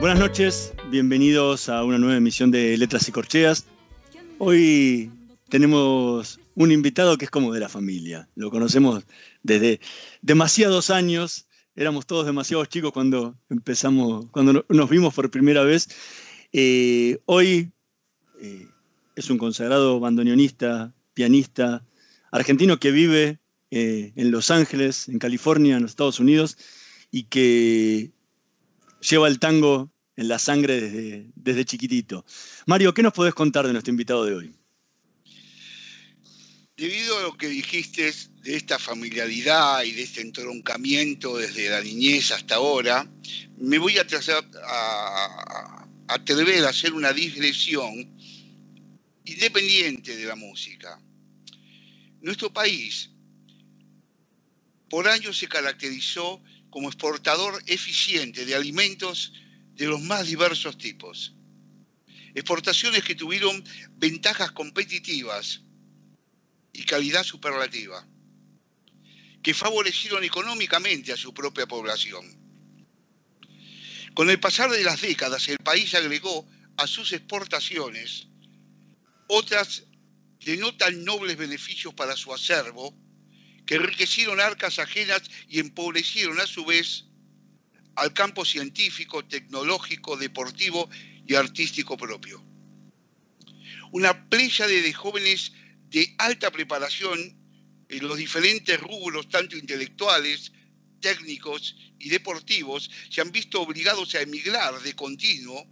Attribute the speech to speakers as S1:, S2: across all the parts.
S1: Buenas noches, bienvenidos a una nueva emisión de Letras y Corcheas. Hoy tenemos un invitado que es como de la familia. Lo conocemos desde demasiados años. Éramos todos demasiados chicos cuando empezamos, cuando nos vimos por primera vez. Eh, hoy eh, es un consagrado bandoneonista, pianista, argentino que vive eh, en Los Ángeles, en California, en los Estados Unidos, y que lleva el tango en la sangre desde, desde chiquitito. Mario, ¿qué nos podés contar de nuestro invitado de hoy?
S2: Debido a lo que dijiste de esta familiaridad y de este entroncamiento desde la niñez hasta ahora, me voy a, a, a atrever a hacer una digresión independiente de la música. Nuestro país por años se caracterizó como exportador eficiente de alimentos de los más diversos tipos. Exportaciones que tuvieron ventajas competitivas y calidad superlativa, que favorecieron económicamente a su propia población. Con el pasar de las décadas, el país agregó a sus exportaciones otras de no tan nobles beneficios para su acervo, que enriquecieron arcas ajenas y empobrecieron a su vez al campo científico, tecnológico, deportivo y artístico propio. Una playa de jóvenes de alta preparación en los diferentes rubros, tanto intelectuales, técnicos y deportivos, se han visto obligados a emigrar de continuo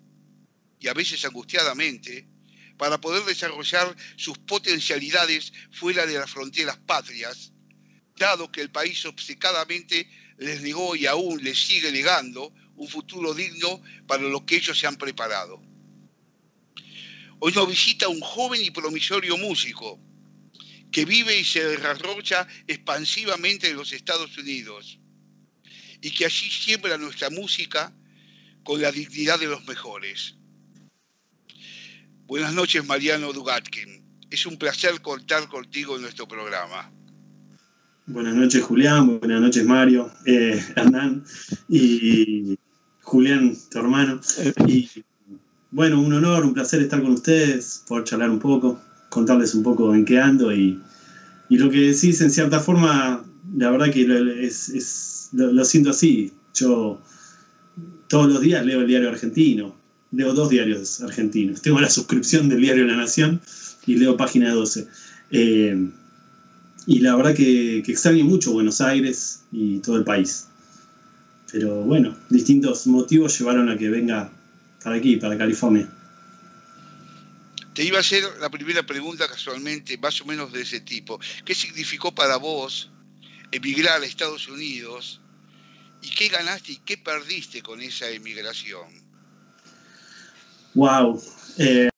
S2: y a veces angustiadamente para poder desarrollar sus potencialidades fuera de las fronteras patrias dado que el país obcecadamente les negó y aún les sigue negando un futuro digno para lo que ellos se han preparado. Hoy nos visita un joven y promisorio músico que vive y se desarrolla expansivamente en los Estados Unidos y que allí siembra nuestra música con la dignidad de los mejores. Buenas noches, Mariano Dugatkin. Es un placer contar contigo en nuestro programa.
S1: Buenas noches, Julián. Buenas noches, Mario, eh, y Julián, tu hermano. Y bueno, un honor, un placer estar con ustedes, poder charlar un poco, contarles un poco en qué ando y, lo que decís, en cierta forma, la verdad que lo, siento así. Yo todos los días leo el diario argentino, leo dos diarios argentinos. Tengo la suscripción del diario La Nación y leo página 12. Y la verdad que, que extraño mucho Buenos Aires y todo el país. Pero bueno, distintos motivos llevaron a que venga para aquí, para California.
S2: Te iba a hacer la primera pregunta casualmente, más o menos de ese tipo. ¿Qué significó para vos emigrar a Estados Unidos? ¿Y qué ganaste y qué perdiste con esa emigración?
S1: Wow. Eh,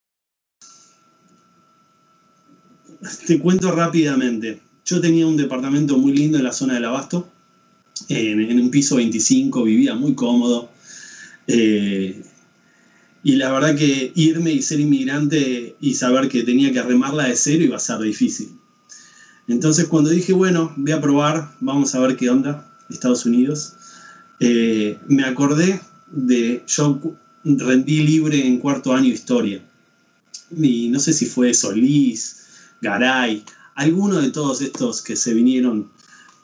S1: te cuento rápidamente. Yo tenía un departamento muy lindo en la zona del Abasto, en, un piso 25, vivía muy cómodo. Eh, y la verdad que irme y ser inmigrante y saber que tenía que remarla de cero iba a ser difícil. Entonces cuando dije, bueno, voy a probar, vamos a ver qué onda, Estados Unidos, eh, me acordé de, yo rendí libre en cuarto año historia. Y no sé si fue Solís, Garay, alguno de todos estos que se vinieron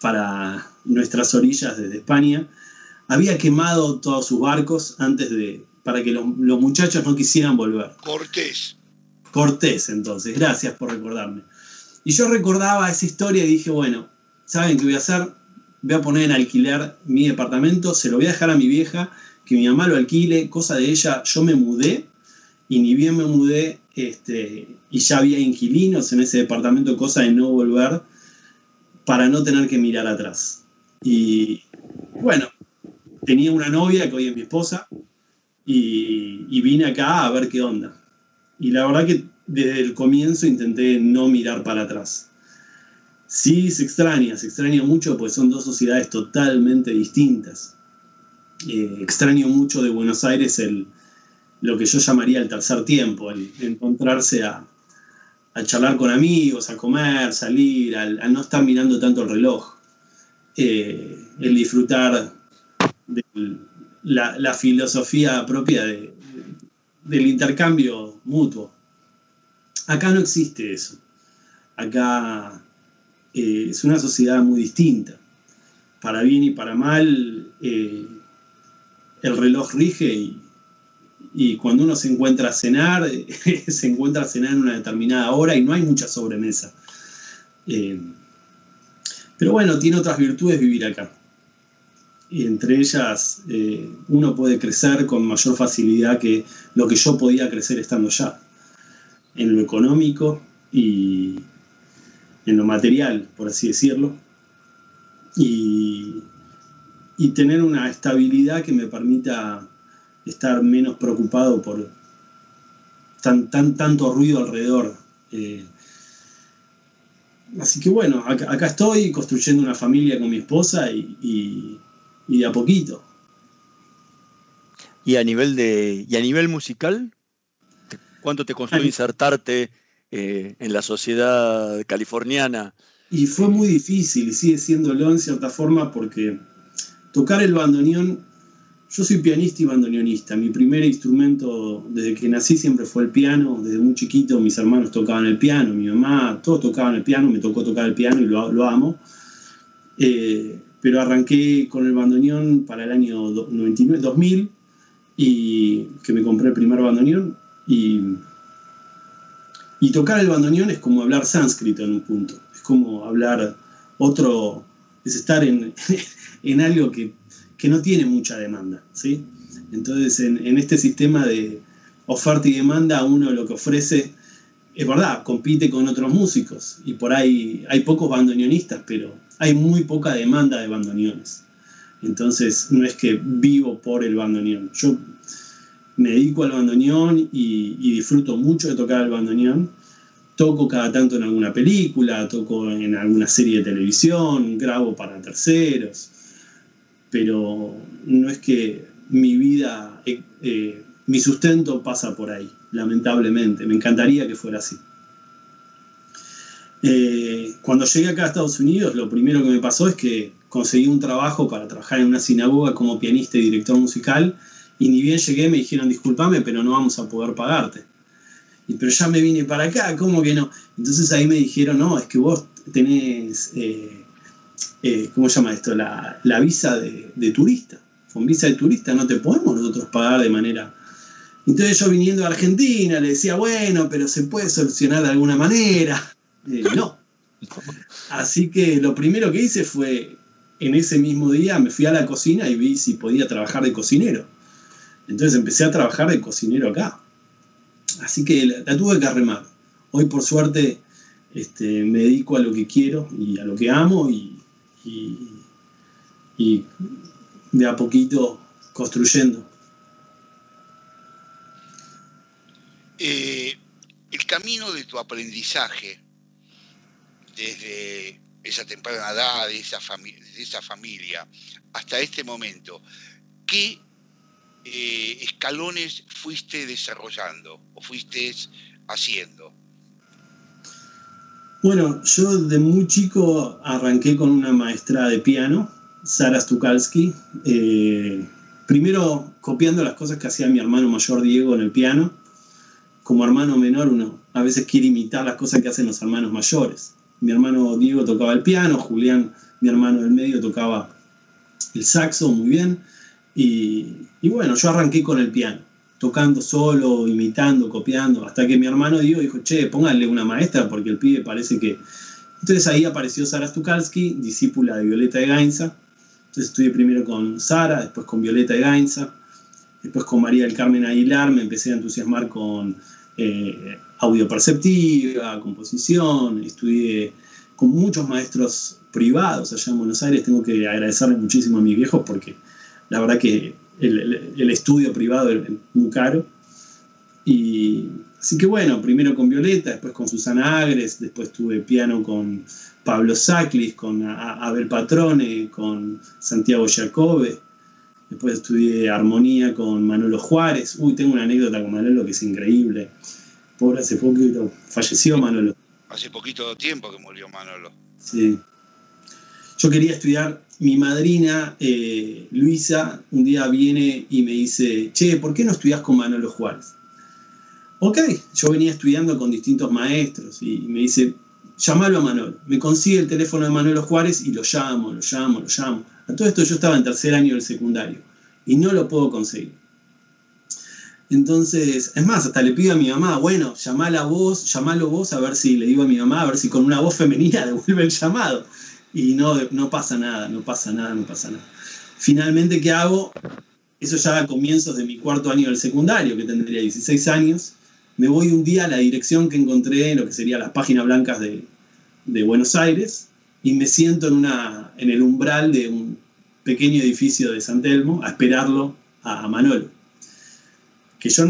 S1: para nuestras orillas desde España,
S3: había quemado todos sus barcos antes de, para que los, los muchachos no quisieran volver.
S2: Cortés.
S3: Cortés, entonces, gracias por recordarme. Y yo recordaba esa historia y dije, bueno, ¿saben qué voy a hacer? Voy a poner en alquiler mi departamento, se lo voy a dejar a mi vieja, que mi mamá lo alquile, cosa de ella, yo me mudé y ni bien me mudé este, y ya había inquilinos en ese departamento, cosa de no volver para no tener que mirar atrás. Y bueno, tenía una novia que hoy es mi esposa y, vine acá a ver qué onda. Y la verdad que desde el comienzo intenté no mirar para atrás. Sí, se extraña, se extraña mucho porque son dos sociedades totalmente distintas. Eh, extraño mucho de Buenos Aires el, lo que yo llamaría el tercer tiempo, el, encontrarse a, charlar con amigos, a comer, salir, al, no estar mirando tanto el reloj, eh, el disfrutar de la, filosofía propia de, del intercambio mutuo. Acá no existe eso. Acá eh, es una sociedad muy distinta. Para bien y para mal, eh, el reloj rige y, y, cuando uno se encuentra a cenar, se encuentra a cenar en una determinada hora y no hay mucha sobremesa. Eh, pero bueno, tiene otras virtudes vivir acá. Y entre ellas, eh, uno puede crecer con mayor facilidad que lo que yo podía crecer estando allá en lo económico y en lo material, por así decirlo, y, y tener una estabilidad que me permita estar menos preocupado por tan, tan tanto ruido alrededor. Eh, así que bueno, acá, acá, estoy construyendo una familia con mi esposa y, y, y, de a poquito.
S1: ¿Y a nivel, de, y a nivel musical? ¿Cuánto te costó insertarte eh, en la sociedad californiana?
S3: Y fue muy difícil y sigue siéndolo en cierta forma porque tocar el bandoneón, yo soy pianista y bandoneonista, mi primer instrumento desde que nací siempre fue el piano, desde muy chiquito mis hermanos tocaban el piano, mi mamá, todos tocaban el piano, me tocó tocar el piano y lo, lo amo. Eh, pero arranqué con el bandoneón para el año 99, 2000 y que me compré el primer bandoneón. Y, y tocar el bandoneón es como hablar sánscrito en un punto, es como hablar otro, es estar en, en algo que, que, no tiene mucha demanda, ¿sí? Entonces, en, este sistema de oferta y demanda, uno lo que ofrece, es verdad, compite con otros músicos, y por ahí hay pocos bandoneonistas, pero hay muy poca demanda de bandoneones. Entonces, no es que vivo por el bandoneón. Yo me dedico al bandoneón y, y, disfruto mucho de tocar el bandoneón. Toco cada tanto en alguna película, toco en alguna serie de televisión, grabo para terceros, pero no es que mi vida, eh, eh, mi sustento pasa por ahí, lamentablemente. Me encantaría que fuera así. Eh, cuando llegué acá a Estados Unidos, lo primero que me pasó es que conseguí un trabajo para trabajar en una sinagoga como pianista y director musical y ni bien llegué me dijeron, discúlpame, pero no vamos a poder pagarte. Y, pero ya me vine para acá, ¿cómo que no? Entonces ahí me dijeron, no, es que vos tenés, eh, ¿cómo se llama esto? La, visa de, turista. Con visa de turista no te podemos nosotros pagar de manera... Entonces yo viniendo a Argentina le decía, bueno, pero se puede solucionar de alguna manera. Eh, no. Así que lo primero que hice fue, en ese mismo día me fui a la cocina y vi si podía trabajar de cocinero entonces empecé a trabajar de cocinero acá. Así que la, tuve que remar. Hoy por suerte este, me dedico a lo que quiero y a lo que amo y, y, y de a poquito construyendo.
S2: Eh, el camino de tu aprendizaje desde esa temprana edad, de esa, familia, hasta este momento, ¿qué eh, escalones fuiste desarrollando o fuiste haciendo?
S3: Bueno, yo de muy chico arranqué con una maestra de piano, Sara Stukalski, eh, primero copiando las cosas que hacía mi hermano mayor Diego en el piano. Como hermano menor uno a veces quiere imitar las cosas que hacen los hermanos mayores. Mi hermano Diego tocaba el piano, Julián, mi hermano del medio, tocaba el saxo muy bien Y, y bueno, yo arranqué con el piano, tocando solo, imitando, copiando, hasta que mi hermano Diego dijo, che, pónganle una maestra porque el pibe parece que... Entonces ahí apareció Sara Stukalski, discípula de Violeta de Gainza. Entonces estudié primero con Sara, después con Violeta de Gainza, después con María del Carmen Aguilar, me empecé a entusiasmar con eh, audio perceptiva, composición, estudié con muchos maestros privados allá en Buenos Aires. Tengo que agradecerle muchísimo a mis viejos porque la verdad que el, estudio privado es muy caro. Y así que bueno, primero con Violeta, después con Susana Agres, después tuve piano con Pablo Saclis, con Abel Patrone, con Santiago Jacobe. Después estudié armonía con Manolo Juárez. Uy, tengo una anécdota con Manolo que es increíble. Pobre, hace poquito falleció Manolo.
S2: Hace poquito tiempo que murió Manolo.
S3: Sí. Yo quería estudiar, mi madrina eh, Luisa un día viene y me dice, che, ¿por qué no estudias con Manolo Juárez? Ok, yo venía estudiando con distintos maestros y me dice, llamalo a Manolo. Me consigue el teléfono de Manolo Juárez y lo llamo, lo llamo, lo llamo. A todo esto yo estaba en tercer año del secundario y no lo puedo conseguir. Entonces, es más, hasta le pido a mi mamá, bueno, llamala vos, llamalo vos, a ver si le digo a mi mamá, a ver si con una voz femenina devuelve el llamado. Y no, no pasa nada, no pasa nada, no pasa nada. Finalmente, ¿qué hago? Eso ya a comienzos de mi cuarto año del secundario, que tendría 16 años. Me voy un día a la dirección que encontré en lo que serían las páginas blancas de, de Buenos Aires y me siento en, una, en el umbral de un pequeño edificio de San Telmo a esperarlo a Manolo que yo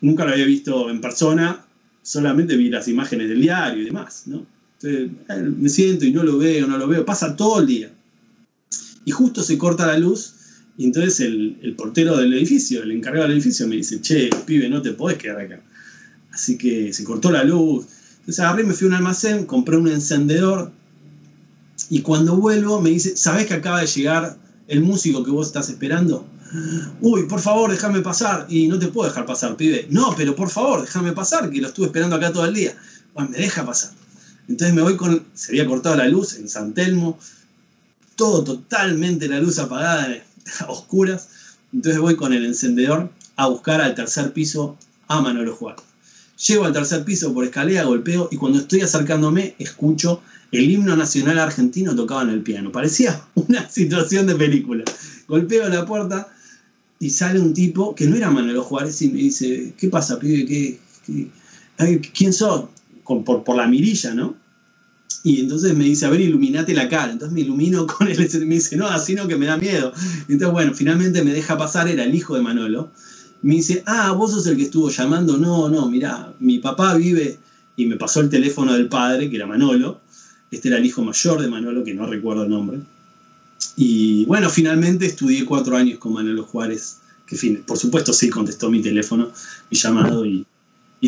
S3: nunca lo había visto en persona, solamente vi las imágenes del diario y demás, ¿no? Me siento y no lo veo, no lo veo, pasa todo el día. Y justo se corta la luz y entonces el, portero del edificio, el encargado del edificio me dice, che, pibe, no te podés quedar acá. Así que se cortó la luz. Entonces agarré, me fui a un almacén, compré un encendedor y cuando vuelvo me dice, ¿sabés que acaba de llegar el músico que vos estás esperando? Uy, por favor, déjame pasar. Y no te puedo dejar pasar, pibe. No, pero por favor, déjame pasar, que lo estuve esperando acá todo el día. Bueno, me deja pasar. Entonces me voy con. Se había cortado la luz en San Telmo. Todo totalmente la luz apagada, a oscuras. Entonces voy con el encendedor a buscar al tercer piso a Manolo Juárez. Llego al tercer piso por escalera, golpeo y cuando estoy acercándome escucho el himno nacional argentino tocado en el piano. Parecía una situación de película. Golpeo la puerta y sale un tipo que no era Manolo Juárez y me dice, ¿qué pasa, pibe? ¿Qué, quién sos? Por, la mirilla, ¿no? Y entonces me dice, a ver, iluminate la cara. Entonces me ilumino con él y me dice, no, así no, que me da miedo. Entonces, bueno, finalmente me deja pasar, era el hijo de Manolo. Me dice, ah, vos sos el que estuvo llamando. No, no, mira, mi papá vive, y me pasó el teléfono del padre, que era Manolo. Este era el hijo mayor de Manolo, que no recuerdo el nombre. Y bueno, finalmente estudié cuatro años con Manolo Juárez, que por supuesto sí contestó mi teléfono, mi llamado, y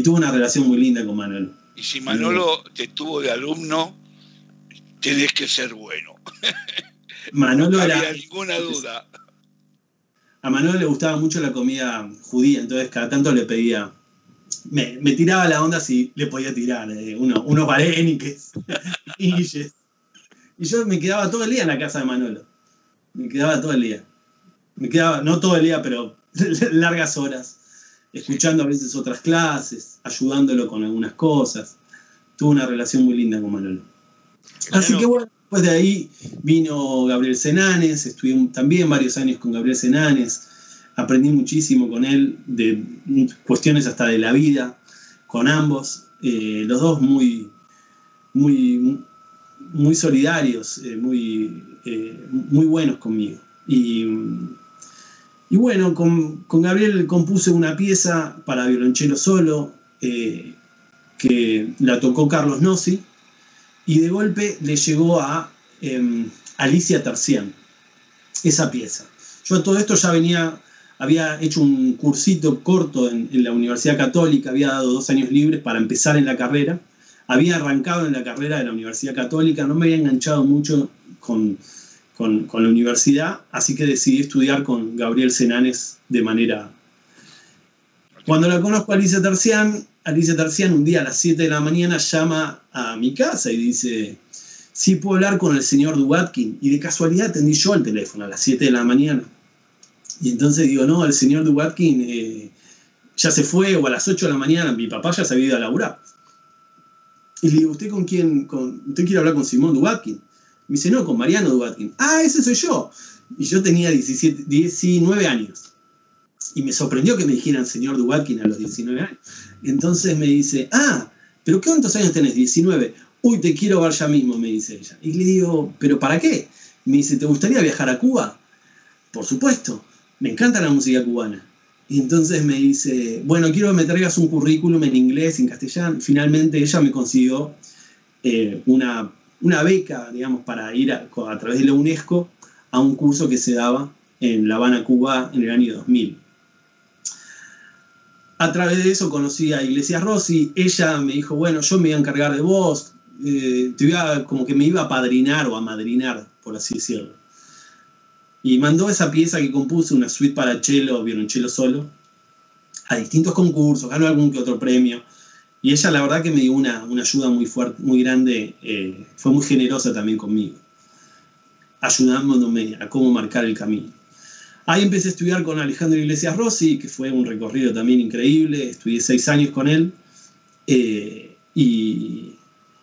S3: tuve una relación muy linda con Manolo.
S2: Y si Manolo te tuvo de alumno, tenés que ser bueno.
S3: Manolo
S2: no
S3: era.
S2: ninguna duda.
S3: A Manolo le gustaba mucho la comida judía, entonces cada tanto le pedía. Me, tiraba la onda si le podía tirar eh, uno, unos varéniques, y yo me quedaba todo el día en la casa de Manolo. Me quedaba todo el día. Me quedaba, no todo el día, pero largas horas, escuchando a veces otras clases, ayudándolo con algunas cosas. Tuve una relación muy linda con Manolo. Así que bueno, después de ahí vino Gabriel Senanes, estuve también varios años con Gabriel Senanes, aprendí muchísimo con él, de cuestiones hasta de la vida, con ambos, eh, los dos muy, muy, muy solidarios, eh, muy, eh, muy buenos conmigo. Y, y bueno, con, Gabriel compuse una pieza para violonchelo solo, eh, que la tocó Carlos Nossi, y de golpe le llegó a em, Alicia Tarcián, esa pieza. Yo a todo esto ya venía, había hecho un cursito corto en, en la Universidad Católica, había dado dos años libres para empezar en la carrera, había arrancado en la carrera de la Universidad Católica, no me había enganchado mucho con, la universidad, así que decidí estudiar con Gabriel Senanes de manera... Cuando la conozco a Alicia Tercián, Alicia Tercián un día a las 7 de la mañana llama a mi casa y dice, sí puedo hablar con el señor Dubatkin, y de casualidad atendí yo el teléfono a las 7 de la mañana. Y entonces digo, no, el señor Duwatkin eh, ya se fue, o a las 8 de la mañana mi papá ya se había ido a laburar. Y le digo, ¿usted con quién? Con, ¿Usted quiere hablar con Simón Duwatkin? Me dice, no, con Mariano Duwatkin. Ah, ese soy yo. Y yo tenía 17, 19 años. Y me sorprendió que me dijeran señor Duwatkin a los 19 años. Entonces me dice, ah, ¿pero cuántos años tenés? 19. Uy, te quiero ver ya mismo, me dice ella. Y le digo, ¿pero para qué? Me dice, ¿te gustaría viajar a Cuba? Por supuesto, me encanta la música cubana. Y entonces me dice, bueno, quiero que me traigas un currículum en inglés, en castellano. Finalmente ella me consiguió eh, una, una, beca, digamos, para ir a, través de la UNESCO a un curso que se daba en La Habana, Cuba, en el año 2000. A través de eso conocí a Iglesias Rossi. Ella me dijo, bueno, yo me voy a encargar de vos. Eh, te iba, como que me iba a padrinar o a madrinar, por así decirlo. Y mandó esa pieza que compuse, una suite para cello, violonchelo solo, a distintos concursos, ganó algún que otro premio. Y ella la verdad que me dio una, una ayuda muy fuerte, muy grande, eh, fue muy generosa también conmigo, ayudándome a cómo marcar el camino. Ahí empecé a estudiar con Alejandro Iglesias Rossi, que fue un recorrido también increíble, estudié seis años con él, eh, y,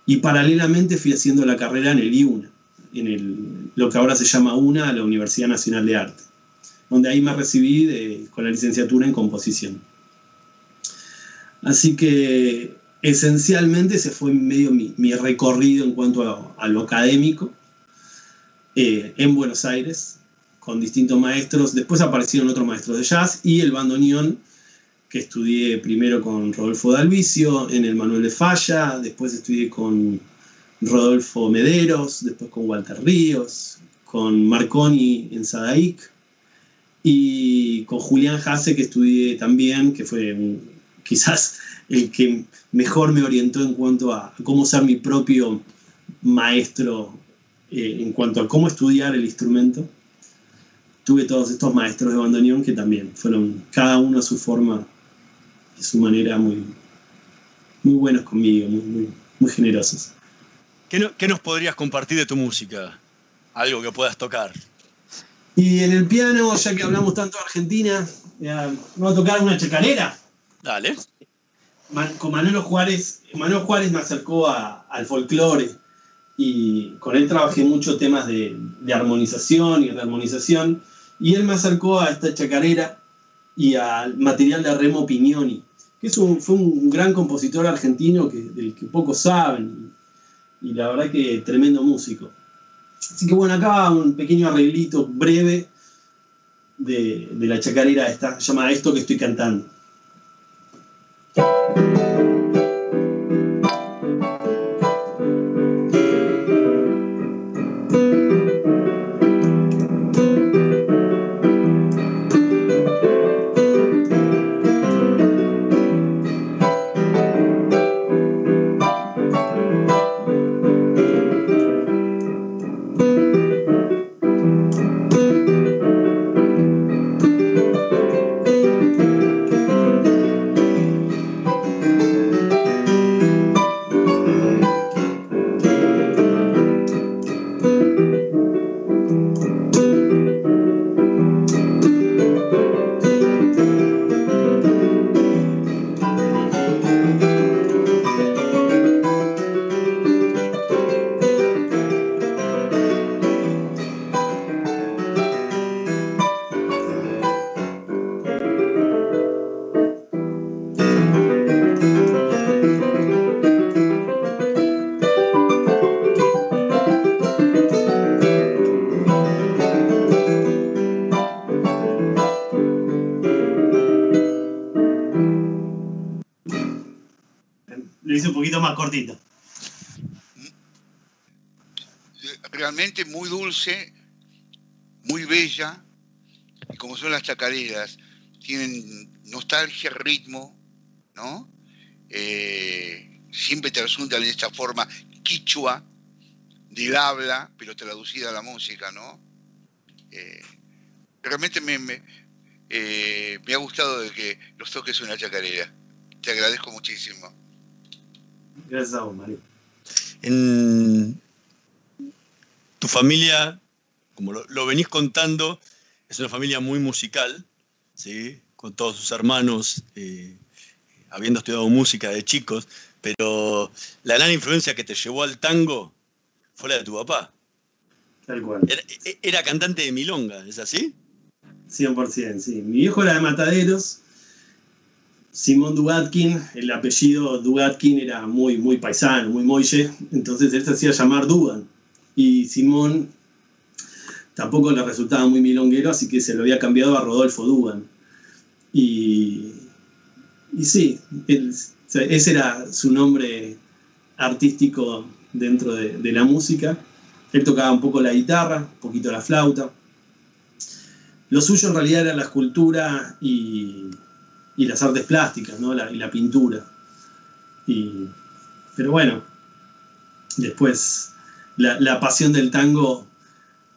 S3: y, paralelamente fui haciendo la carrera en el IUNA, en el, lo que ahora se llama UNA, la Universidad Nacional de Arte, donde ahí me recibí con la licenciatura en composición. Así que esencialmente ese fue medio mi, recorrido en cuanto a, lo académico eh, en Buenos Aires, con distintos maestros. Después aparecieron otros maestros de jazz y el bandoneón, que estudié primero con Rodolfo Dalvicio en el Manuel de Falla, después estudié con Rodolfo Mederos, después con Walter Ríos, con Marconi en Sadaic y con Julián Hasse, que estudié también, que fue un, quizás el que mejor me orientó en cuanto a cómo ser mi propio maestro, eh, en cuanto a cómo estudiar el instrumento tuve todos estos maestros de bandoneón que también fueron cada uno a su forma y su manera muy, muy buenos conmigo, muy, muy, muy generosos.
S1: ¿Qué, no, ¿Qué, nos podrías compartir de tu música? Algo que puedas tocar.
S3: Y en el piano, ya que hablamos tanto de Argentina, vamos a tocar una chacarera.
S1: Dale.
S3: Con Manuel Juárez, Manuel Juárez me acercó a, al folclore y con él trabajé muchos temas de, de armonización y rearmonización y él me acercó a esta chacarera y al material de Remo Pignoni, que es un, fue un gran compositor argentino que, del que pocos saben, y, y, la verdad que tremendo músico. Así que bueno, acá un pequeño arreglito breve de, de la chacarera esta, llamada Esto que estoy cantando.
S2: Chacareras, tienen nostalgia, ritmo, ¿no? Eh, siempre te resultan en esta forma quichua del habla, pero traducida a la música, ¿no? Eh, realmente me, me, eh, me ha gustado de que los toques una chacarera. Te agradezco muchísimo.
S3: Gracias a vos, Mario.
S1: En tu familia, como lo, lo venís contando, es una familia muy musical, ¿sí? con todos sus hermanos, eh, habiendo estudiado música de chicos, pero la gran influencia que te llevó al tango fue la de tu papá.
S3: Tal cual.
S1: Era, cantante de milonga, ¿es así?
S3: 100%, sí. Mi viejo era de Mataderos, Simón Dugatkin, el apellido Dugatkin era muy, muy paisano, muy moille, entonces él se hacía llamar Dugan. Y Simón tampoco le resultaba muy milonguero, así que se lo había cambiado a Rodolfo Dugan. Y, y sí, ese era su nombre artístico dentro de, la música. Él tocaba un poco la guitarra, un poquito la flauta. Lo suyo en realidad era la escultura y, las artes plásticas, ¿no? y la pintura. pero bueno, después la, pasión del tango,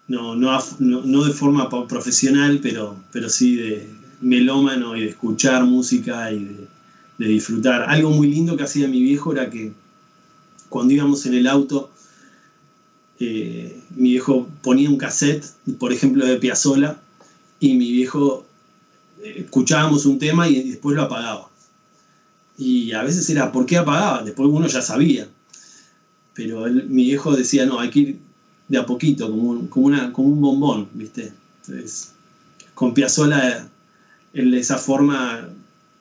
S3: no, no, de forma profesional, pero, pero sí de, melómano y de escuchar música y de, disfrutar. Algo muy lindo que hacía mi viejo era que cuando íbamos en el auto, eh, mi viejo ponía un cassette, por ejemplo, de Piazzolla, y mi viejo eh, escuchábamos un tema y después lo apagaba. Y a veces era, ¿por qué apagaba? Después uno ya sabía. Pero mi viejo decía, no, hay que ir de a poquito, como como una, como un bombón, ¿viste? Entonces, con esa forma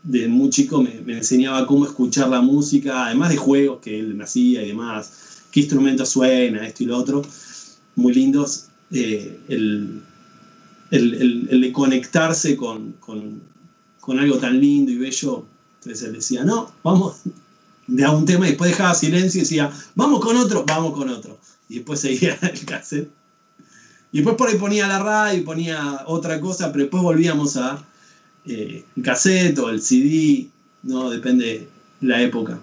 S3: de muy chico me, enseñaba cómo escuchar la música, además de juegos que él me hacía y demás, qué instrumento suena, esto y lo otro, muy lindos. Eh, el, de conectarse con, algo tan lindo y bello. Entonces él decía, no, vamos de a un tema y después dejaba silencio y decía, vamos con otro, vamos con otro. Y después seguía el cassette. Y después por ahí ponía la radio y ponía otra cosa, pero después volvíamos a eh, cassette o el CD, no depende la época.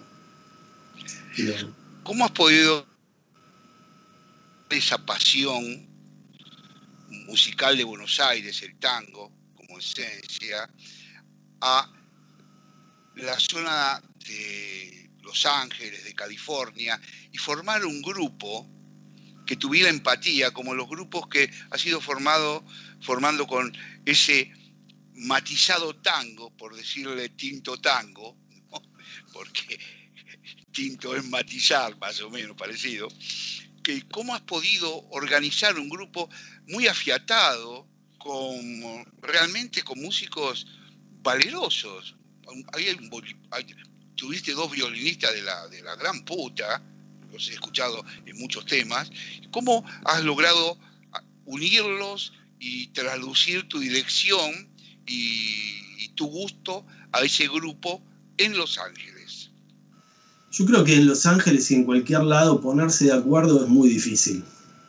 S2: ¿Cómo has podido esa pasión musical de Buenos Aires, el tango, como esencia, a la zona de Los Ángeles, de California, y formar un grupo que tuviera empatía, como los grupos que ha sido formado, formando con ese matizado tango, por decirle tinto tango, porque tinto es matizar, más o menos parecido, que cómo has podido organizar un grupo muy afiatado, con, realmente con músicos valerosos. tuviste dos violinistas de la, de la gran puta, los he escuchado en muchos temas. ¿Cómo has logrado unirlos y traducir tu dirección y, tu gusto a ese grupo en Los Ángeles?
S3: Yo creo que en Los Ángeles y en cualquier lado ponerse de acuerdo es muy difícil.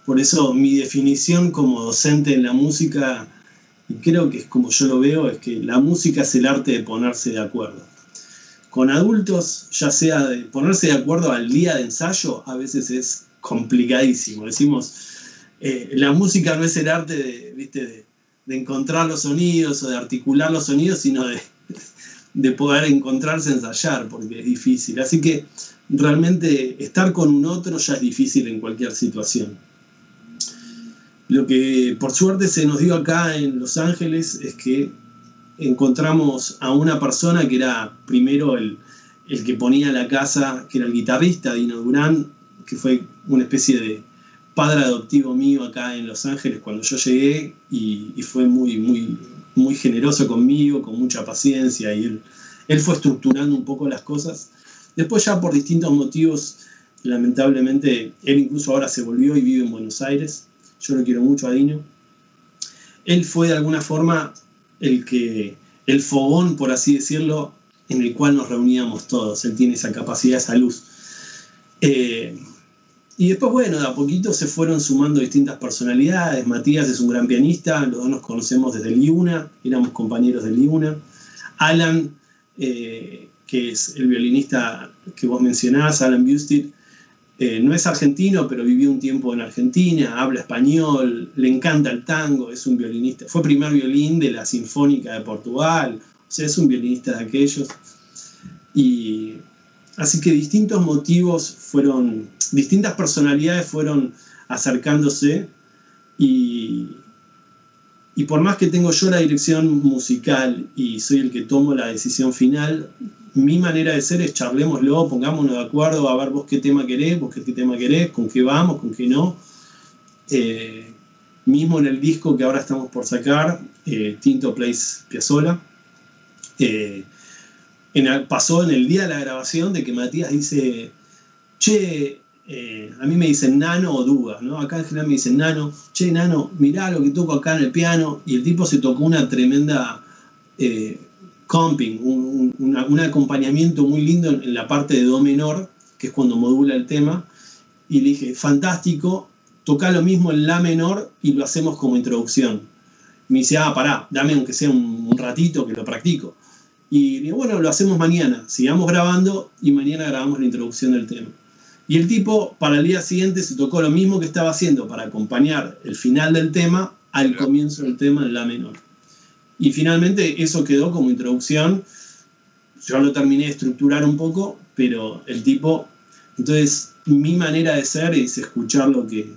S3: Por eso mi definición como docente en la música, y creo que es como yo lo veo, es que la música es el arte de ponerse de acuerdo. Con adultos, ya sea de ponerse de acuerdo al día de ensayo, a veces es complicadísimo. Decimos, eh, la música no es el arte de, ¿viste? de encontrar los sonidos o de articular los sonidos, sino de, de poder encontrarse, ensayar, porque es difícil. Así que realmente estar con un otro ya es difícil en cualquier situación. Lo que por suerte se nos dio acá en Los Ángeles es que encontramos a una persona que era primero el, el que ponía la casa, que era el guitarrista Dino Durán, que fue una especie de, padre adoptivo mío acá en Los Ángeles cuando yo llegué y, fue muy, muy, muy generoso conmigo, con mucha paciencia y él, él fue estructurando un poco las cosas. Después ya por distintos motivos, lamentablemente, él incluso ahora se volvió y vive en Buenos Aires. Yo lo quiero mucho a Dino. Él fue de alguna forma el que, el fogón, por así decirlo, en el cual nos reuníamos todos. Él tiene esa capacidad, esa luz. Eh, y después, bueno, de a poquito se fueron sumando distintas personalidades. Matías es un gran pianista, los dos nos conocemos desde el IUNA, éramos compañeros del IUNA. Alan, eh, que es el violinista que vos mencionás, Alan Busted, eh, no es argentino, pero vivió un tiempo en Argentina, habla español, le encanta el tango, es un violinista. Fue primer violín de la Sinfónica de Portugal, o sea, es un violinista de aquellos. Y Así que distintos motivos fueron, distintas personalidades fueron acercándose y, y por más que tengo yo la dirección musical y soy el que tomo la decisión final, mi manera de ser es charlémoslo, pongámonos de acuerdo, a ver vos qué tema querés, vos qué, tema querés, con qué vamos, con qué no. Eh, mismo en el disco que ahora estamos por sacar, eh, Tinto Place Piazzola, eh, pasó en el día de la grabación de que Matías dice, che, a mí me dicen nano o dudas, ¿no? Acá en general me dicen nano, che, nano, mirá lo que toco acá en el piano, y el tipo se tocó una tremenda comping, un, acompañamiento muy lindo en, la parte de Do menor, que es cuando modula el tema, y le dije, fantástico, toca lo mismo en La menor y lo hacemos como introducción. Me dice, ah, pará, dame aunque sea un, ratito que lo practico. Y digo, bueno, lo hacemos mañana, sigamos grabando y mañana grabamos la introducción del tema. Y el tipo, para el día siguiente, se tocó lo mismo que estaba haciendo para acompañar el final del tema al comienzo del tema en La menor. Y finalmente eso quedó como introducción. Yo lo terminé de estructurar un poco, pero el tipo, entonces mi manera de ser es escuchar lo que,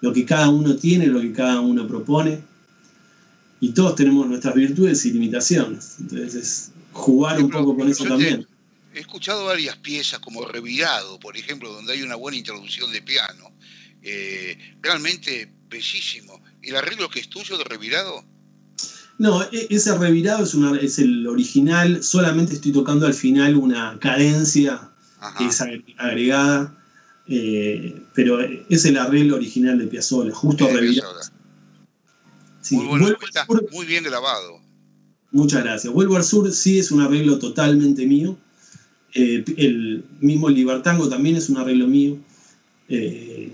S3: lo que cada uno tiene, lo que cada uno propone. Y todos tenemos nuestras virtudes y limitaciones. Entonces es jugar un poco con eso también.
S2: he escuchado varias piezas como Revirado, por ejemplo, donde hay una buena introducción de piano. Eh, realmente bellísimo. ¿Y el arreglo que es tuyo de Revirado?
S3: No, e, ese revirado es, una, es el original, solamente estoy tocando al final una cadencia que es agregada, eh, pero es el arreglo original de Piazzolla, justo revirado.
S2: muy, bien grabado.
S3: Muchas gracias. Vuelvo al sur, sí es un arreglo totalmente mío. Eh, el mismo Libertango también es un arreglo mío. Eh,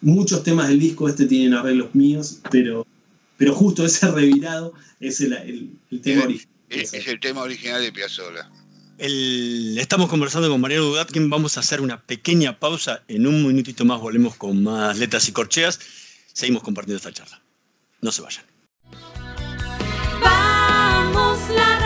S3: muchos temas del disco este tienen arreglos míos, pero pero justo ese revirado es el, tema original.
S2: Es, el tema original de Piazzolla.
S1: estamos conversando con Mariano Dudatkin, vamos a hacer una pequeña pausa, en un minutito más volvemos con más letras y corcheas, seguimos compartiendo esta charla. No se vayan.
S4: Vamos la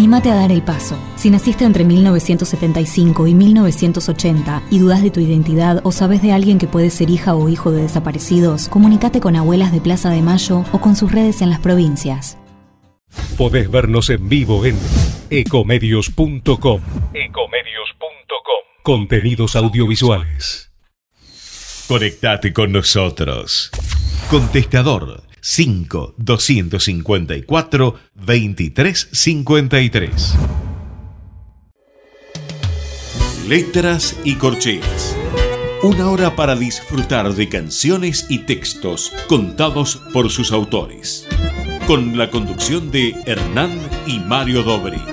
S5: Anímate a dar el paso. Si naciste entre 1975 y 1980 y dudas de tu identidad o sabes de alguien que puede ser hija o hijo de desaparecidos, comunícate con abuelas de Plaza de Mayo o con sus redes en las provincias.
S6: Podés vernos en vivo en ecomedios.com. Ecomedios.com. Contenidos audiovisuales. Conectate con nosotros. Contestador 5 254 2353. Letras y corcheas. Una hora para disfrutar de canciones y textos contados por sus autores. Con la conducción de Hernán y Mario Dobri.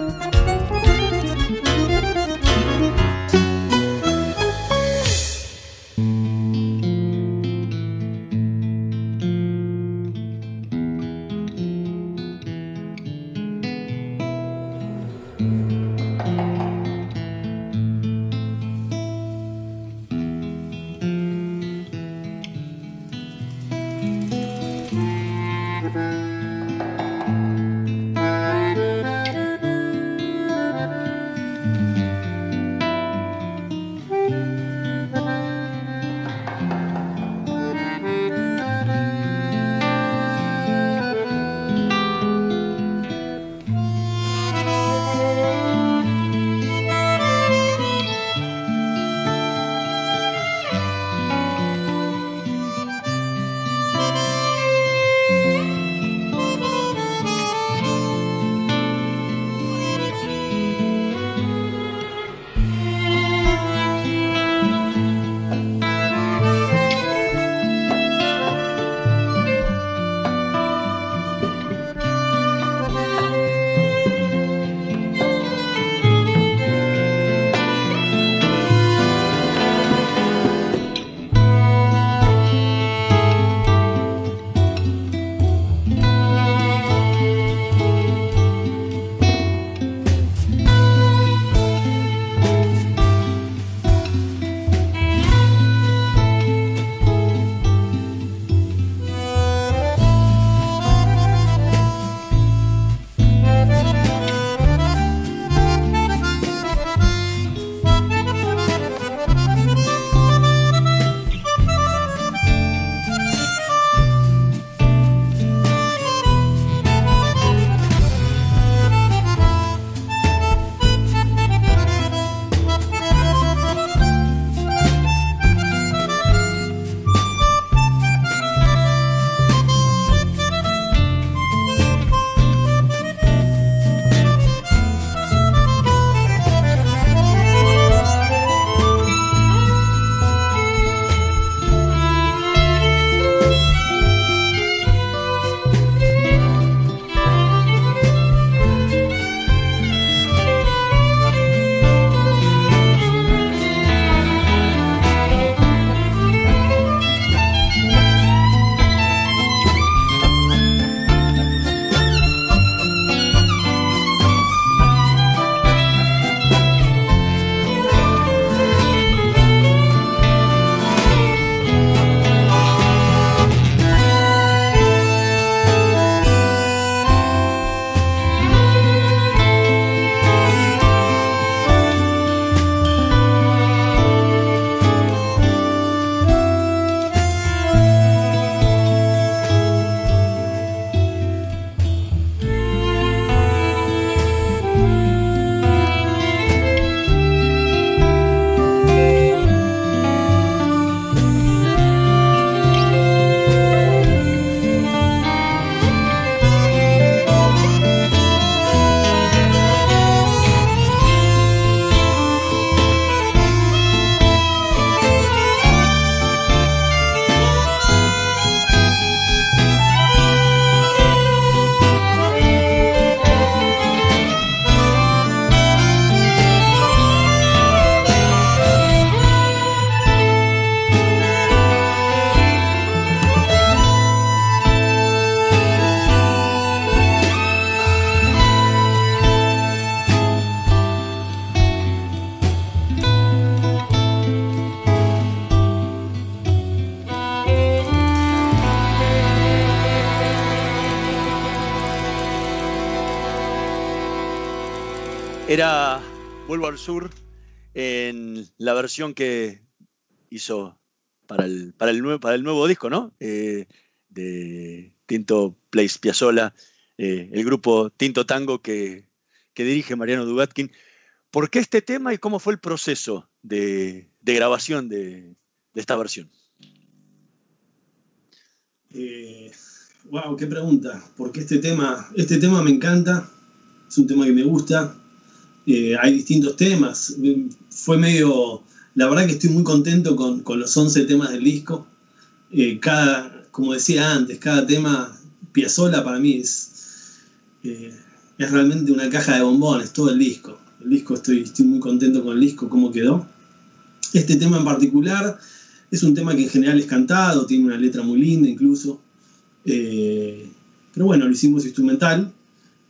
S1: Al Sur en la versión que hizo para el, para el, nuevo, para el nuevo disco, ¿no? Eh, de Tinto Place Piazzola, eh, el grupo Tinto Tango que, dirige Mariano Dugatkin. ¿Por qué este tema y cómo fue el proceso de, grabación de, esta versión?
S3: wow, eh, qué pregunta. Porque este tema, este tema me encanta, es un tema que me gusta. Eh, hay distintos temas. Fue medio. La verdad que estoy muy contento con, los 11 temas del disco. cada, como decía antes, cada tema Piazzola para mí es, eh, es realmente una caja de bombones, todo el disco. El disco estoy, estoy muy contento con el disco, cómo quedó. Este tema en particular es un tema que en general es cantado, tiene una letra muy linda incluso. Eh, pero bueno, lo hicimos instrumental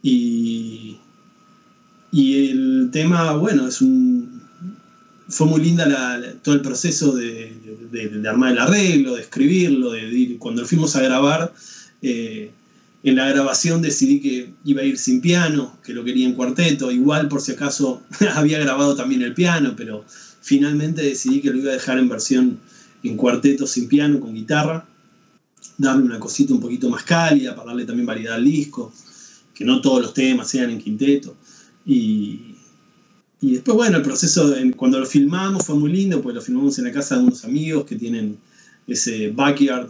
S3: y, y el tema, bueno, es un, fue muy linda todo el proceso de, armar el arreglo, de escribirlo, de, cuando lo fuimos a grabar, eh, en la grabación decidí que iba a ir sin piano, que lo quería en cuarteto, igual por si acaso había grabado también el piano, pero finalmente decidí que lo iba a dejar en versión en cuarteto sin piano, con guitarra, darle una cosita un poquito más cálida, para darle también variedad al disco, que no todos los temas sean en quinteto. Y, y después, bueno, el proceso, cuando lo filmamos fue muy lindo, pues lo filmamos en la casa de unos amigos que tienen ese backyard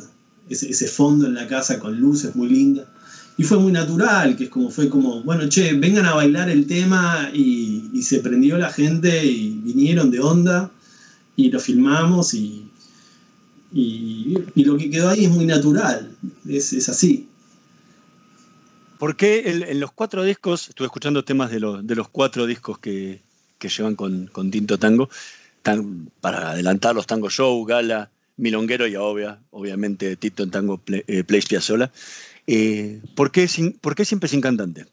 S3: ese, fondo en la casa con luces muy linda. Y fue muy natural, que es como fue como, bueno, che, vengan a bailar el tema y, se prendió la gente y vinieron de onda y lo filmamos y, y, lo que quedó ahí es muy natural, es, así.
S1: ¿Por qué en, los cuatro discos, estuve escuchando temas de, de los cuatro discos que, que llevan con, con, Tinto Tango, tan, para adelantar los Tango Show, Gala, milonguero y obvia, obviamente Tito en tango play, eh, Piazzolla. Eh, ¿por, qué siempre sin cantante?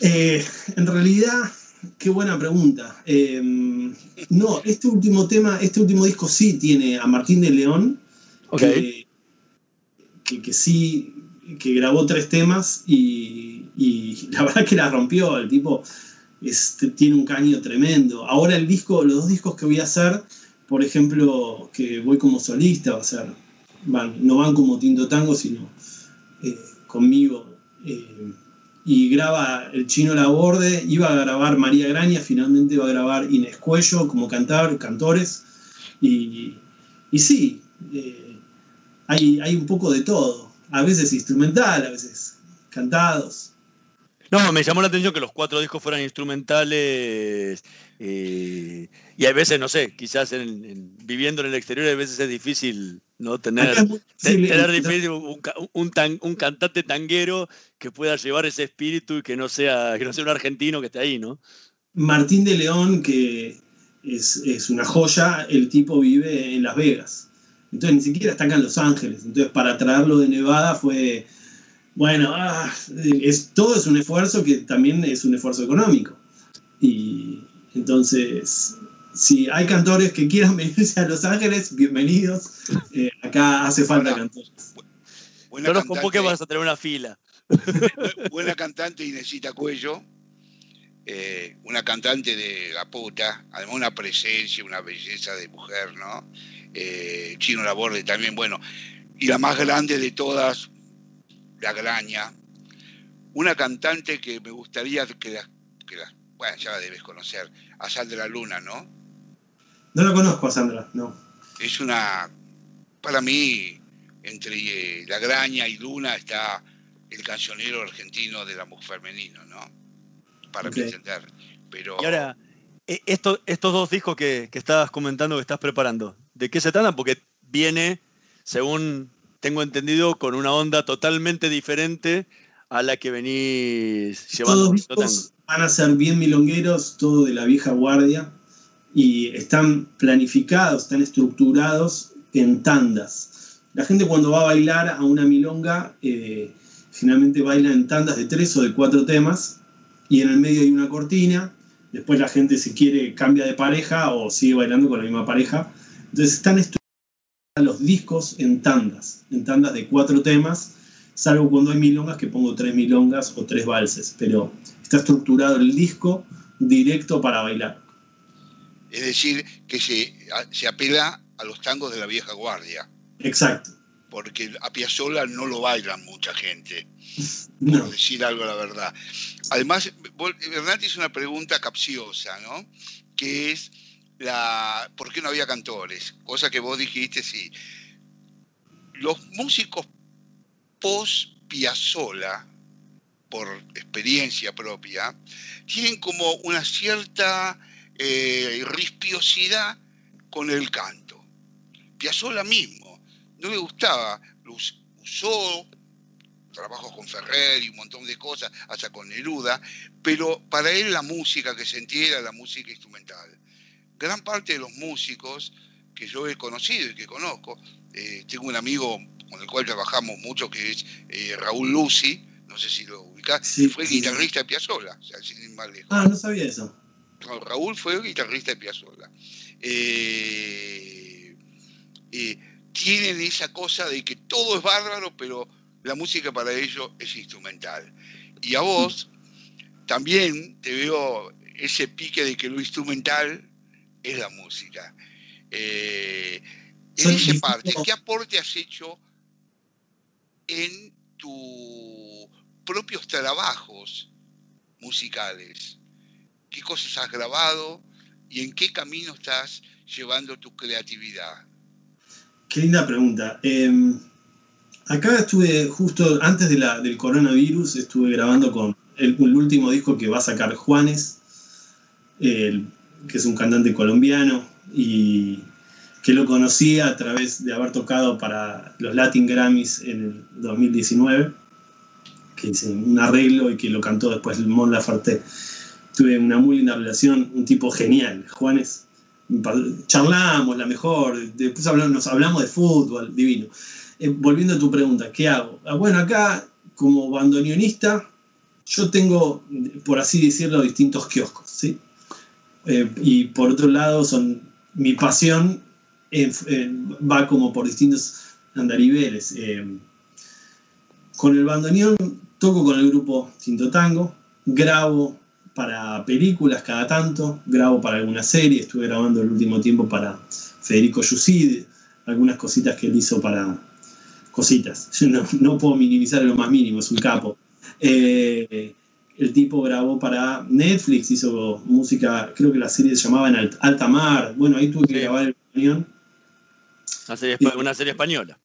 S3: Eh, en realidad, qué buena pregunta. no, este último tema, este último disco sí tiene a Martín de León, que, que, sí, que grabó tres temas y, la verdad que la rompió. El tipo tiene un caño tremendo. Ahora el disco, los dos discos que voy a hacer por ejemplo, que voy como solista, va a ser, no van como Tinto Tango, sino eh, conmigo. Eh, y graba el chino Laborde, iba a grabar María Graña, finalmente va a grabar Inés Cuello como cantar, cantores. Y, y sí, eh, hay, hay un poco de todo, a veces instrumental, a veces cantados.
S1: No, me llamó la atención que los cuatro discos fueran instrumentales eh, y a veces, no sé, quizás viviendo en el exterior a veces es difícil no tener, tener difícil un, cantante tanguero que pueda llevar ese espíritu y que no sea, que no sea un argentino que esté ahí, ¿no?
S3: Martín de León, que es, es una joya, el tipo vive en Las Vegas. Entonces ni siquiera está acá en Los Ángeles. Entonces para traerlo de Nevada fue bueno, ah, es, todo es un esfuerzo que también es un esfuerzo económico. Y entonces, si hay cantores que quieran venirse a Los Ángeles, bienvenidos. Eh, acá hace falta cantores.
S1: Buena no nos convoque, vas a tener una fila.
S2: Buena cantante Inesita Cuello, eh, una cantante de la puta, además una presencia, una belleza de mujer, ¿no? Eh, Chino Laborde también, bueno. Y la más grande de todas, la Graña, una cantante que me gustaría que la, bueno, ya la debes conocer, a Sandra Luna, ¿no?
S3: No la conozco a Sandra, no.
S2: Es una, para mí, entre eh, La Graña y Luna está el cancionero argentino del amor femenino, ¿no? Para entender. Pero...
S1: Y ahora, e, estos dos discos que, que estabas comentando, que estás preparando, ¿de qué se tratan? Porque viene, según tengo entendido, con una onda totalmente diferente a la que venís llevando.
S3: Todos van a ser bien milongueros, todo de la vieja guardia, y están planificados, están estructurados en tandas. La gente cuando va a bailar a una milonga, eh, generalmente baila en tandas de tres o de cuatro temas, y en el medio hay una cortina, después la gente si quiere cambia de pareja o sigue bailando con la misma pareja. Entonces están estructurados los discos en tandas, en tandas de cuatro temas, salvo cuando hay milongas que pongo tres milongas o tres valses, pero está estructurado el disco directo para bailar.
S2: Es decir, que se, se apela a los tangos de la vieja guardia.
S3: Exacto.
S2: Porque a Piazzolla no lo bailan mucha gente,
S3: No.
S2: por decir algo la verdad. Además, Bernat hizo una pregunta capciosa, ¿no? Que es la ¿por qué no había cantores? Cosa que vos dijiste, sí. Los músicos post Piazzolla, por experiencia propia, tienen como una cierta eh, rispiosidad con el canto. Piazzolla mismo, no le gustaba, lo us- usó trabajos con Ferrer y un montón de cosas, hasta con Neruda, pero para él la música que sentía era la música instrumental. Gran parte de los músicos que yo he conocido y que conozco, eh, tengo un amigo con el cual trabajamos mucho que es eh, Raúl Lucy, no sé si lo ubicás,
S3: Sí,
S2: fue
S3: sí,
S2: guitarrista de Piazzolla, o sea, sin ir más lejos.
S3: Ah, no sabía eso.
S2: No, Raúl fue guitarrista de Piazzolla. Eh, tienen esa cosa de que todo es bárbaro, pero la música para ellos es instrumental. Y a vos también te veo ese pique de que lo instrumental es la música. Eh, en esa parte, ¿qué aporte has hecho en tus propios trabajos musicales? ¿Qué cosas has grabado y en qué camino estás llevando tu creatividad?
S3: Qué linda pregunta. Eh, acá estuve justo antes del coronavirus, estuve grabando con el, último disco que va a sacar Juanes, que es un cantante colombiano y que lo conocí a través de haber tocado para los Latin Grammys en el 2019, que hice un arreglo y que lo cantó después el Mon Laferte. Tuve una muy linda relación, un tipo genial, Juanes charlamos la mejor, después hablamos, nos hablamos de fútbol, divino. Eh, volviendo a tu pregunta, ¿qué hago? Ah, bueno, acá como bandoneonista, yo tengo, por así decirlo, distintos kioscos. Eh, y por otro lado, son mi pasión va como por distintos andariveles. Eh, con el bandoneón toco con el grupo Tinto Tango, grabo para películas cada tanto, grabo para alguna serie, estuve grabando el último tiempo para Federico Yusid, algunas cositas que él hizo para cositas. Yo no, no puedo minimizar lo más mínimo, es un capo. Eh, el tipo grabó para Netflix, hizo música, creo que la serie se llamaba En Alt- Alta Mar. Bueno, ahí tuve que
S1: Sí.
S3: grabar el bandoneón
S1: Una serie, espa- una serie española.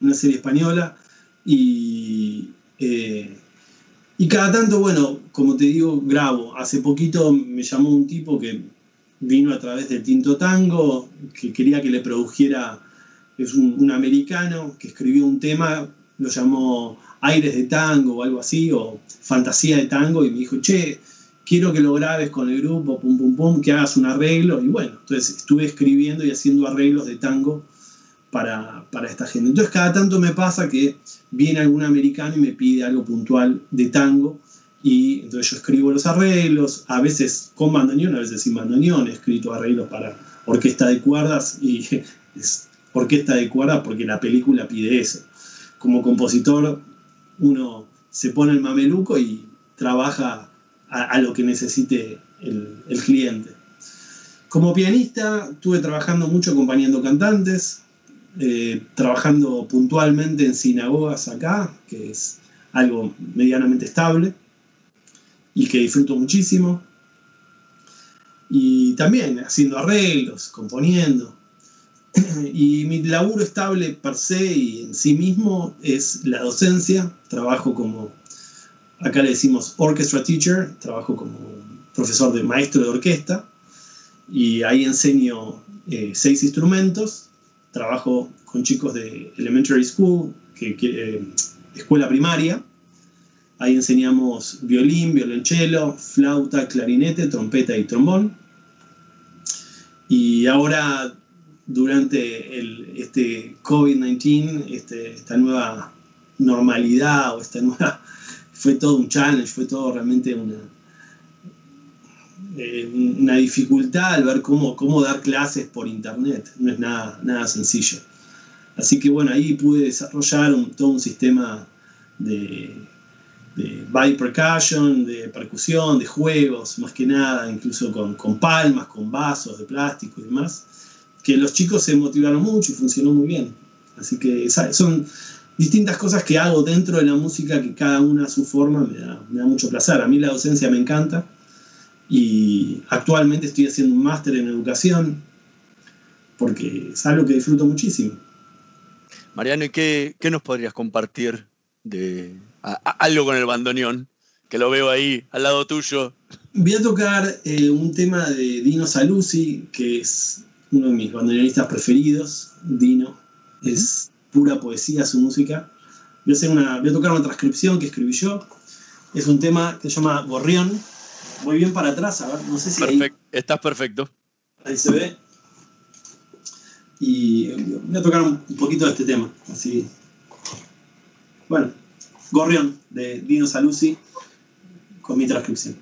S3: una serie española y, eh, y cada tanto, bueno, como te digo, grabo. Hace poquito me llamó un tipo que vino a través del Tinto Tango, que quería que le produjera, es un, un americano que escribió un tema, lo llamó Aires de Tango o algo así, o Fantasía de Tango, y me dijo, che, quiero que lo grabes con el grupo, pum, pum, pum, que hagas un arreglo, y bueno, entonces estuve escribiendo y haciendo arreglos de tango para, para esta gente. Entonces cada tanto me pasa que viene algún americano y me pide algo puntual de tango y entonces yo escribo los arreglos, a veces con bandoneón, a veces sin bandoneón, he escrito arreglos para orquesta de cuerdas y es orquesta de cuerdas porque la película pide eso. Como compositor uno se pone el mameluco y trabaja a, a lo que necesite el, el cliente. Como pianista estuve trabajando mucho acompañando cantantes, eh, trabajando puntualmente en sinagogas acá, que es algo medianamente estable y que disfruto muchísimo. Y también haciendo arreglos, componiendo. Y mi laburo estable per se y en sí mismo es la docencia. Trabajo como, acá le decimos orchestra teacher, trabajo como profesor de maestro de orquesta y ahí enseño eh, seis instrumentos trabajo con chicos de elementary school, que, eh, escuela primaria. Ahí enseñamos violín, violonchelo, flauta, clarinete, trompeta y trombón. Y ahora, durante este COVID-19, este, esta nueva normalidad o esta nueva... Fue todo un challenge, fue todo realmente una, eh, una dificultad al ver cómo, cómo dar clases por internet. No es nada, nada sencillo. Así que bueno, ahí pude desarrollar un, todo un sistema de, de body percussion, de percusión, de juegos, más que nada, incluso con, con palmas, con vasos de plástico y demás, que los chicos se motivaron mucho y funcionó muy bien. Así que son distintas cosas que hago dentro de la música que cada una a su forma me da, me da mucho placer. A mí la docencia me encanta y actualmente estoy haciendo un máster en educación porque es algo que disfruto muchísimo.
S1: Mariano, ¿y qué, qué nos podrías compartir de algo con el bandoneón? Que lo veo ahí al lado tuyo.
S3: Voy a tocar eh, un tema de Dino Saluzzi, que es uno de mis bandoneonistas preferidos. Dino es pura poesía su música. Voy a, hacer una, voy a tocar una transcripción que escribí yo. Es un tema que se llama Gorrión. Voy bien para atrás, a ver, no sé si.
S1: Estás perfecto.
S3: Ahí se ve. Y voy a tocar un poquito de este tema. Así. Bueno, Gorrión de Dino Saluzzi con mi transcripción.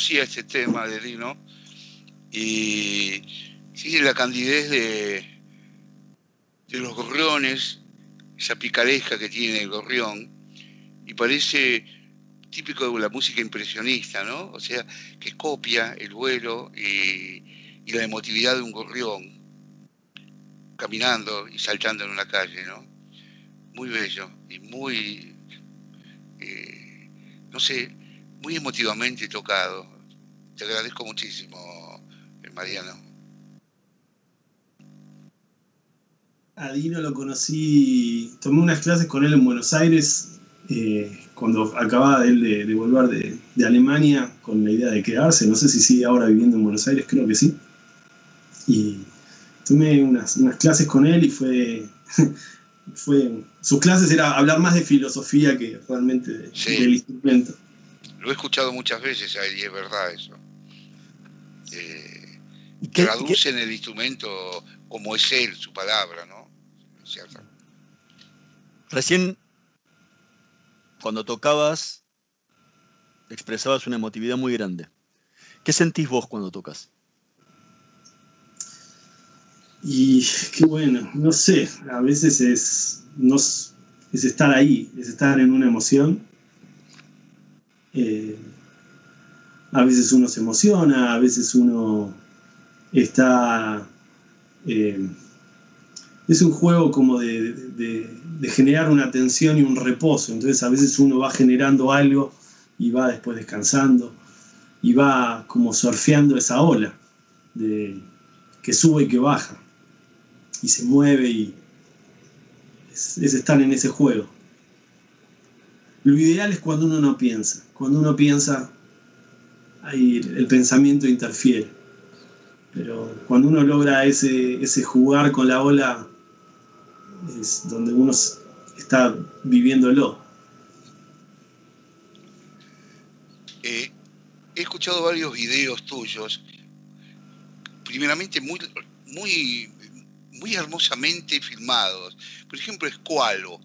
S2: Conocía este tema de Dino y sigue la candidez de, de los gorriones, esa picaresca que tiene el gorrión, y parece típico de la música impresionista, ¿no? O sea, que copia el vuelo y, la emotividad de un gorrión caminando y saltando en una calle, ¿no? Muy bello y muy, eh, no sé, muy emotivamente tocado. Te agradezco muchísimo, eh, Mariano.
S3: A Dino lo conocí, tomé unas clases con él en Buenos Aires eh, cuando acababa él de, volver de, Alemania con la idea de quedarse. No sé si sigue ahora viviendo en Buenos Aires, creo que sí. Y tomé unas, unas clases con él y fue, fue... Sus clases era hablar más de filosofía que realmente de-
S2: Sí.
S3: del instrumento.
S2: Lo he escuchado muchas veces a él y es verdad eso. Eh,
S1: ¿Y qué-
S2: traduce en el instrumento como es él, su palabra, ¿no? Cierto.
S1: Recién, cuando tocabas, expresabas una emotividad muy grande. ¿Qué sentís vos cuando tocas?
S3: Y qué bueno, no sé, a veces es, no, es estar ahí, es estar en una emoción. Eh, a veces uno se emociona, a veces uno está... eh, es un juego como de, generar una tensión y un reposo, entonces a veces uno va generando algo y va después descansando y va como surfeando esa ola de, que sube y que baja y se mueve y es estar en ese juego. Lo ideal es cuando uno no piensa. Cuando uno piensa, ahí el, pensamiento interfiere. Pero cuando uno logra ese, ese jugar con la ola, es donde uno está viviéndolo.
S2: Eh, he escuchado varios videos tuyos, primeramente muy, muy, muy hermosamente filmados. Por ejemplo, Escualo,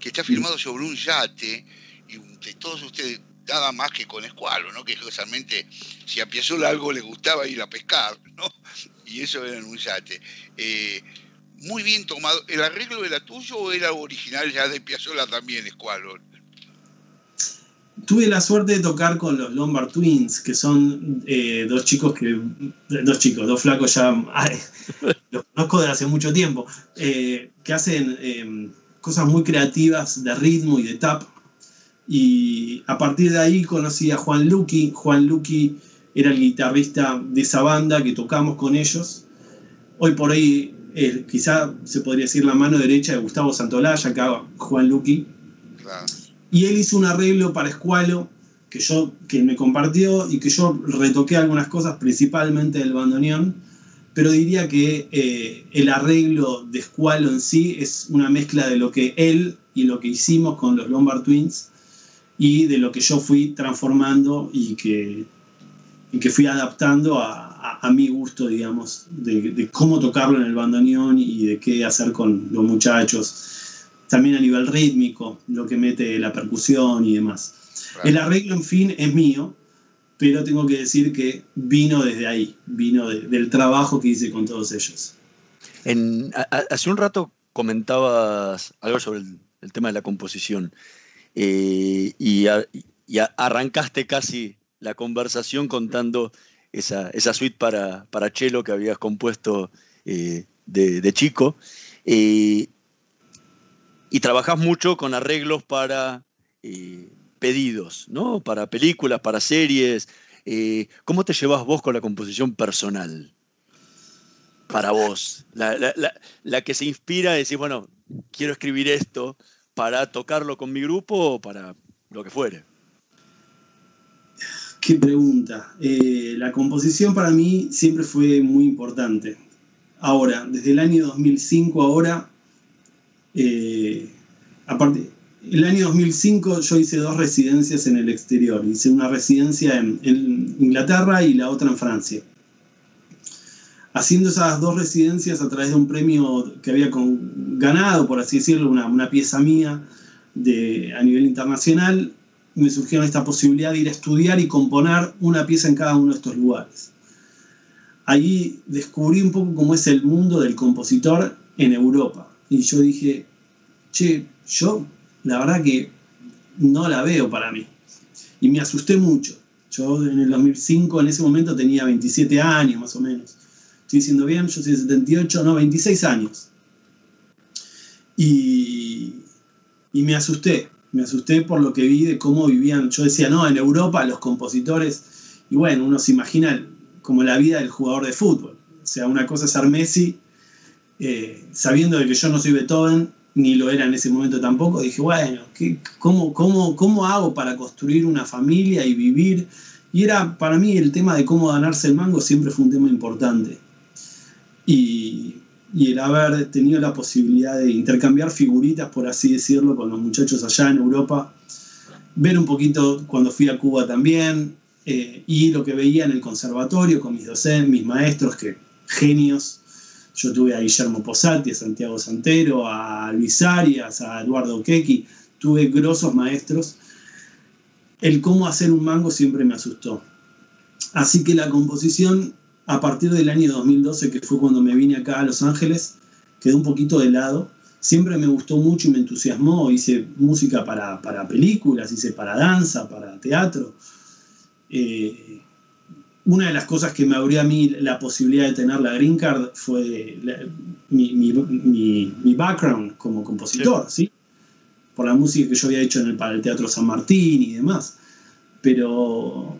S2: que está filmado sobre un yate, y de todos ustedes, nada más que con Escualo, ¿no? Que justamente si a Piazzolla algo le gustaba ir a pescar, ¿no? Y eso era en un yate. Eh, muy bien tomado. ¿El arreglo era tuyo o era original ya de Piazzolla también, Escualo?
S3: Tuve la suerte de tocar con los Lombard Twins, que son eh, dos chicos que. Dos chicos, dos flacos ya. ay, los conozco desde hace mucho tiempo. eh, que hacen eh, cosas muy creativas de ritmo y de tap. Y a partir de ahí conocí a Juan Luqui. Juan Luqui era el guitarrista de esa banda que tocamos con ellos. Hoy por hoy, eh, quizá se podría decir la mano derecha de Gustavo Santolaya, acá Juan Luqui.
S2: Claro.
S3: Y él hizo un arreglo para Escualo que, yo, que me compartió y que yo retoqué algunas cosas, principalmente del bandoneón, pero diría que eh, el arreglo de Escualo en sí es una mezcla de lo que él y lo que hicimos con los Lombard Twins y de lo que yo fui transformando y que, y que fui adaptando a, a- a mi gusto, digamos, de, de cómo tocarlo en el bandoneón y de qué hacer con los muchachos también a nivel rítmico, lo que mete la percusión y demás.
S2: Claro.
S3: El arreglo, en fin, es mío, pero tengo que decir que vino desde ahí, vino de- del trabajo que hice con todos ellos.
S1: En- hace un rato comentabas algo sobre el, el tema de la composición eh, y, a- arrancaste casi la conversación contando esa, esa suite para, para cello que habías compuesto eh, de, de chico. Eh, y trabajás mucho con arreglos para pedidos, ¿no? Para películas, para series. ¿Cómo te llevas vos con la composición personal? Para vos. La, la- la- la que se inspira a decir, bueno, quiero escribir esto para tocarlo con mi grupo o para lo que fuere.
S3: Qué pregunta. Eh, la composición para mí siempre fue muy importante. Ahora, desde el año 2005 ahora, eh, aparte, el año 2005 yo hice dos residencias en el exterior. Hice una residencia en, en Inglaterra y la otra en Francia. Haciendo esas dos residencias a través de un premio que había ganado, por así decirlo, una, una pieza mía a nivel internacional, me surgió esta posibilidad de ir a estudiar y componer una pieza en cada uno de estos lugares. Ahí descubrí un poco cómo es el mundo del compositor en Europa. Y yo dije, che, yo la verdad que no la veo para mí. Y me asusté mucho. Yo en el 2005, en ese momento tenía 27 años más o menos. Estoy diciendo bien, yo soy de 78, no, 26 años. Y, y me asusté, me asusté por lo que vi de cómo vivían. Yo decía, no, en Europa los compositores, y bueno, uno se imagina como la vida del jugador de fútbol. O sea, una cosa es ser Messi, eh, sabiendo de que yo no soy Beethoven, ni lo era en ese momento tampoco, dije, bueno, ¿qué, cómo, cómo, ¿cómo hago para construir una familia y vivir? Y era para mí el tema de cómo ganarse el mango siempre fue un tema importante. Y, el haber tenido la posibilidad de intercambiar figuritas, por así decirlo, con los muchachos allá en Europa, ver un poquito cuando fui a Cuba también, eh, y lo que veía en el conservatorio con mis docentes, mis maestros, que genios. Yo tuve a Guillermo Posati, a Santiago Santero, a Luis Arias, a Eduardo Quequi, tuve grosos maestros. El cómo hacer un mango siempre me asustó. Así que la composición a partir del año 2012, que fue cuando me vine acá a Los Ángeles, quedó un poquito de lado. Siempre me gustó mucho y me entusiasmó. Hice música para, para películas, hice para danza, para teatro. Eh, una de las cosas que me abrió a mí la posibilidad de tener la green card fue mi, mi, mi, background como compositor, sí. Por la música que yo había hecho en el, para el Teatro San Martín y demás. Pero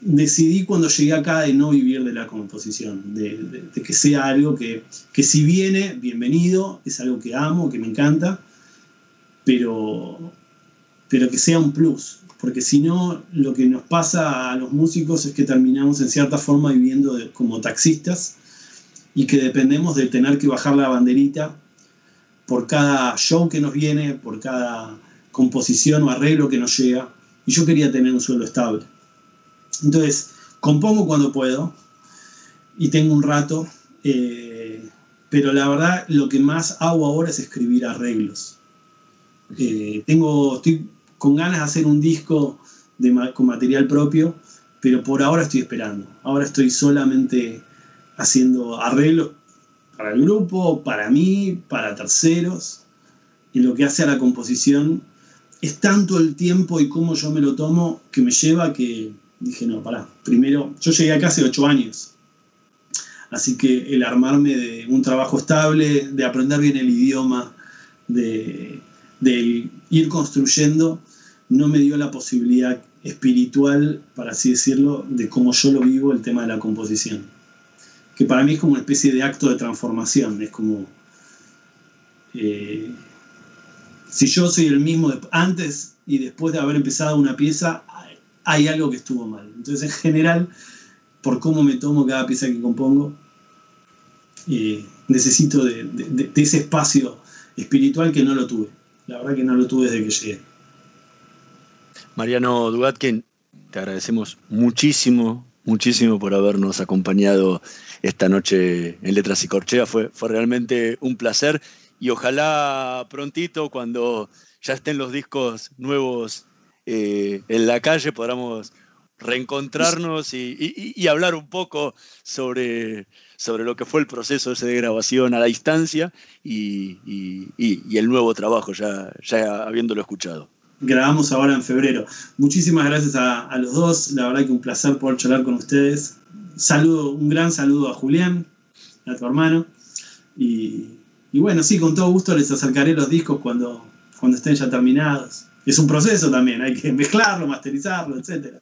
S3: decidí cuando llegué acá de no vivir de la composición, de, que sea algo que, que, si viene, bienvenido, es algo que amo, que me encanta, pero, pero que sea un plus, porque si no, lo que nos pasa a los músicos es que terminamos en cierta forma viviendo como taxistas y que dependemos de tener que bajar la banderita por cada show que nos viene, por cada composición o arreglo que nos llega, y yo quería tener un sueldo estable. Entonces, compongo cuando puedo y tengo un rato, eh, pero la verdad lo que más hago ahora es escribir arreglos. Eh, tengo, estoy con ganas de hacer un disco con material propio, pero por ahora estoy esperando. Ahora estoy solamente haciendo arreglos para el grupo, para mí, para terceros. Y lo que hace a la composición es tanto el tiempo y cómo yo me lo tomo que me lleva que dije, no, pará, primero, yo llegué acá hace ocho años. Así que el armarme de un trabajo estable, de aprender bien el idioma, de, de ir construyendo, no me dio la posibilidad espiritual, para así decirlo, de cómo yo lo vivo el tema de la composición. Que para mí es como una especie de acto de transformación, es como... Eh, si yo soy el mismo antes y después de haber empezado una pieza, hay algo que estuvo mal. Entonces, en general, por cómo me tomo cada pieza que compongo, eh, necesito de ese espacio espiritual que no lo tuve. La verdad que no lo tuve desde que llegué.
S1: Mariano Dugatkin, te agradecemos muchísimo, muchísimo por habernos acompañado esta noche en Letras y Corchea. Fue, fue realmente un placer y ojalá prontito, cuando ya estén los discos nuevos eh, en la calle, podamos reencontrarnos y, hablar un poco sobre, sobre lo que fue el proceso ese de grabación a la distancia y, el nuevo trabajo, ya, habiéndolo escuchado
S3: grabamos ahora en febrero. Muchísimas gracias a, los dos, la verdad que un placer poder charlar con ustedes. Saludo, un gran saludo a Julián, a tu hermano. Y, bueno, sí, con todo gusto les acercaré los discos cuando, cuando estén ya terminados. Es un proceso también, hay que mezclarlo, masterizarlo, etc.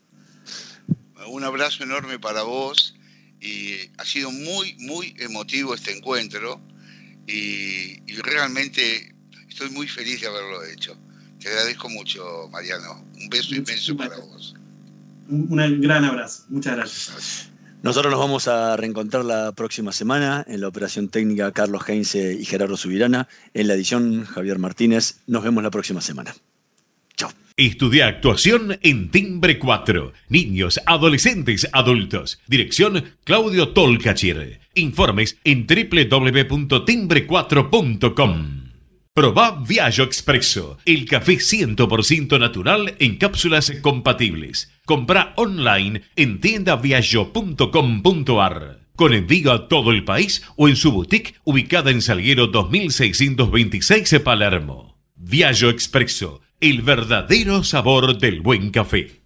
S2: Un abrazo enorme para vos y ha sido muy, muy emotivo este encuentro y realmente estoy muy feliz de haberlo hecho. Te agradezco mucho, Mariano. Un beso inmenso para vos.
S3: Un gran abrazo. Muchas gracias.
S1: Nosotros nos vamos a reencontrar la próxima semana en la operación técnica Carlos Heinze y Gerardo Subirana. En la edición Javier Martínez. Nos vemos la próxima semana.
S6: Estudia actuación en Timbre 4. Niños, adolescentes, adultos. Dirección Claudio Tolcachir. Informes en www.timbre4.com. Proba Viaggio Expresso, el café 100% natural en cápsulas compatibles. Compra online en tiendaviaggio.com.ar. Con envío a todo el país o en su boutique ubicada en Salguero 2626 Palermo. Viaggio Expresso, el verdadero sabor del buen café.